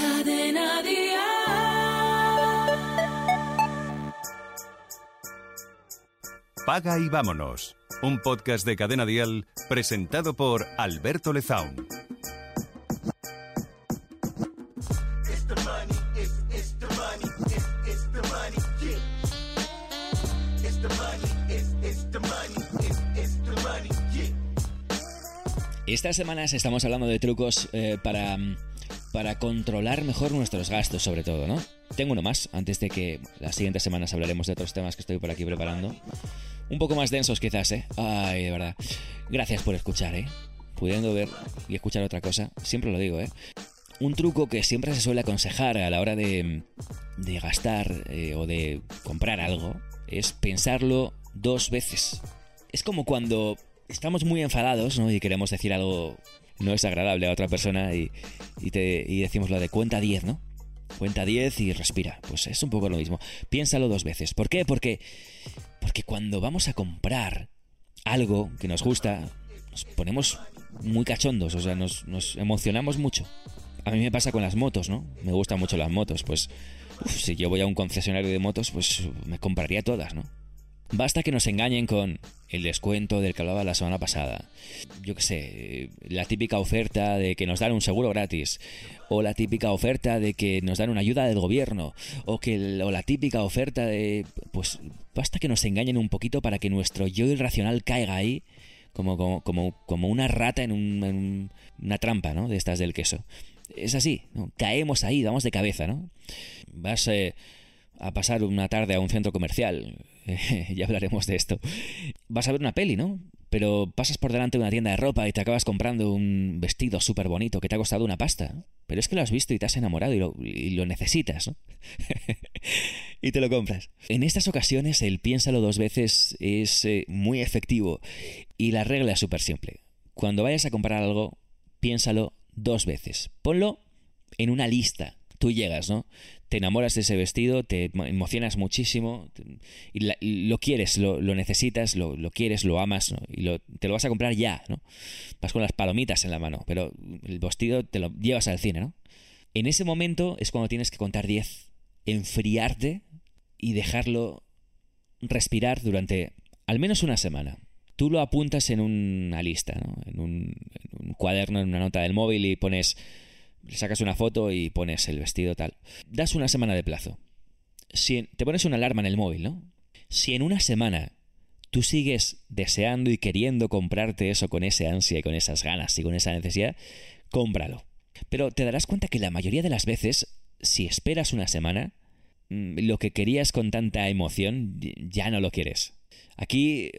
Cadena Dial. Paga y vámonos. Un podcast de Cadena Dial presentado por Alberto Lezaun. Estas semanas estamos hablando de trucos eh, para, para controlar mejor nuestros gastos, sobre todo, ¿no? Tengo uno más, antes de que las siguientes semanas hablaremos de otros temas que estoy por aquí preparando. Un poco más densos quizás, ¿eh? Ay, de verdad. Gracias por escuchar, ¿eh? Pudiendo ver y escuchar otra cosa, siempre lo digo, ¿eh? Un truco que siempre se suele aconsejar a la hora de, de gastar eh, o de comprar algo es pensarlo dos veces. Es como cuando estamos muy enfadados ¿no? y queremos decir algo no es agradable a otra persona y, y, te, y decimos lo de cuenta 10, ¿no? Cuenta 10 y respira. Pues es un poco lo mismo. Piénsalo dos veces. ¿Por qué? Porque, porque cuando vamos a comprar algo que nos gusta, nos ponemos muy cachondos, o sea, nos, nos emocionamos mucho. A mí me pasa con las motos, ¿no? Me gustan mucho las motos, pues uf, si yo voy a un concesionario de motos, pues me compraría todas, ¿no? Basta que nos engañen con el descuento del que hablaba la semana pasada. Yo qué sé, la típica oferta de que nos dan un seguro gratis. O la típica oferta de que nos dan una ayuda del gobierno. O, que, o la típica oferta de... Pues basta que nos engañen un poquito para que nuestro yo irracional caiga ahí como, como, como, como una rata en, un, en, una trampa, ¿no? De estas del queso. Es así, ¿no? Caemos ahí, vamos de cabeza, ¿no? Vas... Eh, a pasar una tarde a un centro comercial. ya hablaremos de esto. Vas a ver una peli, ¿no? Pero pasas por delante de una tienda de ropa y te acabas comprando un vestido súper bonito que te ha costado una pasta. Pero es que lo has visto y te has enamorado y lo, necesitas, ¿no? y te lo compras. En estas ocasiones el piénsalo dos veces es eh, muy efectivo y la regla es súper simple. Cuando vayas a comprar algo, piénsalo dos veces. Ponlo en una lista tú llegas, ¿no? Te enamoras de ese vestido, te emocionas muchísimo y, lo quieres, lo, necesitas, lo, quieres, lo amas. Y te lo vas a comprar ya, ¿no? Vas con las palomitas en la mano, pero el vestido te lo llevas al cine, ¿no? En ese momento es cuando tienes que contar 10, enfriarte y dejarlo respirar durante al menos una semana. Tú lo apuntas en una lista, ¿no? en, un, cuaderno, en una nota del móvil y pones sacas una foto y pones el vestido tal. Das una semana de plazo. Si te pones una alarma en el móvil, ¿no? Si en una semana tú sigues deseando y queriendo comprarte eso con esa ansia y con esas ganas y con esa necesidad, cómpralo. Pero te darás cuenta que la mayoría de las veces, si esperas una semana, mm, lo que querías con tanta emoción ya no lo quieres. Aquí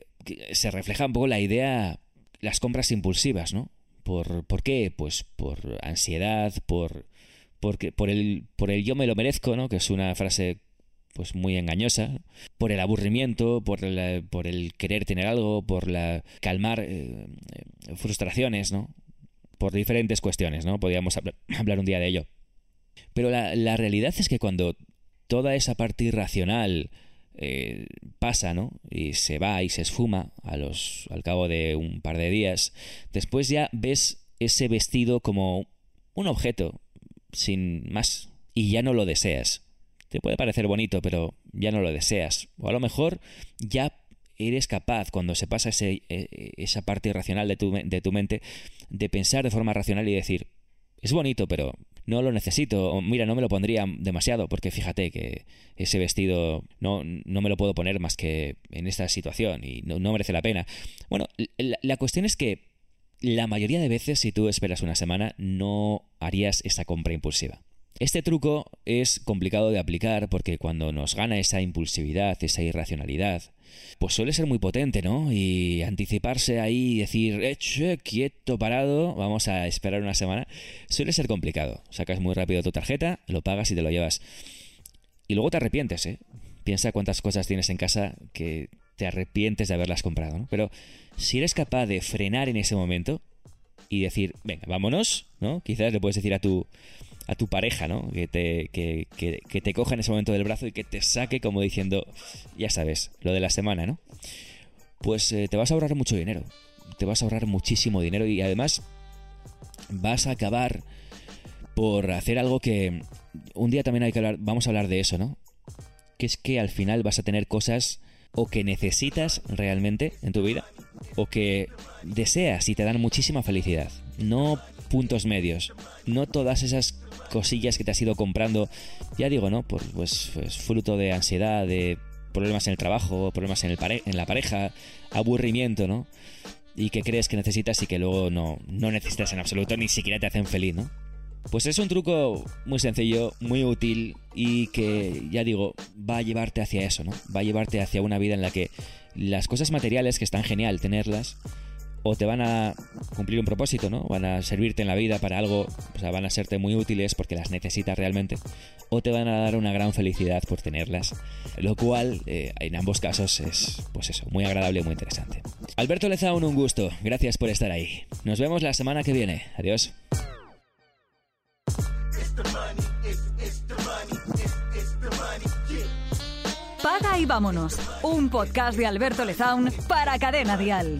se refleja un poco la idea, las compras impulsivas, ¿no? ¿Por, ¿Por qué? Pues por ansiedad, por, por, el, por el yo me lo merezco, ¿no? Que es una frase pues muy engañosa, por el aburrimiento, por, la, por el querer tener algo, por la calmar eh, frustraciones, ¿no? Por diferentes cuestiones, ¿no? Podríamos hablar un día de ello. Pero la, la realidad es que cuando toda esa parte irracional eh, pasa, ¿no? Y se va y se esfuma a los, al cabo de un par de días. Después ya ves ese vestido como un objeto, sin más, y ya no lo deseas. Te puede parecer bonito, pero ya no lo deseas. O a lo mejor ya eres capaz, cuando se pasa ese, esa parte irracional de tu, de tu mente, de pensar de forma racional y decir, es bonito, pero no lo necesito, o mira, no me lo pondría demasiado, porque fíjate que ese vestido no, no me lo puedo poner más que en esta situación y no, no merece la pena. Bueno, la, la, cuestión es que la mayoría de veces, si tú esperas una semana, no harías esa compra impulsiva. Este truco es complicado de aplicar porque cuando nos gana esa impulsividad, esa irracionalidad, pues suele ser muy potente, ¿no? Y anticiparse ahí y decir, eh, che, quieto, parado, vamos a esperar una semana, suele ser complicado. Sacas muy rápido tu tarjeta, lo pagas y te lo llevas. Y luego te arrepientes, ¿eh? Piensa cuántas cosas tienes en casa que te arrepientes de haberlas comprado, ¿no? Pero si eres capaz de frenar en ese momento y decir, venga, vámonos, ¿no? Quizás le puedes decir a tu a tu pareja, ¿no? Que te, que, que, te coja en ese momento del brazo y que te saque como diciendo, ya sabes, lo de la semana, ¿no? Pues eh, te vas a ahorrar mucho dinero. Te vas a ahorrar muchísimo dinero y además vas a acabar por hacer algo que un día también hay que hablar, vamos a hablar de eso, ¿no? Que es que al final vas a tener cosas o que necesitas realmente en tu vida o que deseas y te dan muchísima felicidad. No puntos medios, no todas esas cosillas que te has ido comprando, ya digo, ¿no? Pues, pues, pues fruto de ansiedad, de problemas en el trabajo, problemas en, el en la pareja, aburrimiento, ¿no? Y que crees que necesitas y que luego no, no necesitas en absoluto, ni siquiera te hacen feliz, ¿no? Pues es un truco muy sencillo, muy útil y que, ya digo, va a llevarte hacia eso, ¿no? Va a llevarte hacia una vida en la que las cosas materiales, que están genial tenerlas, o te van a cumplir un propósito, ¿no? Van a servirte en la vida para algo, o sea, van a serte muy útiles porque las necesitas realmente, o te van a dar una gran felicidad por tenerlas, lo cual eh, en ambos casos es, pues eso, muy agradable y muy interesante. Alberto Lezaun, un gusto, gracias por estar ahí. Nos vemos la semana que viene, adiós. Paga y vámonos. Un podcast de Alberto Lezaun para Cadena Dial.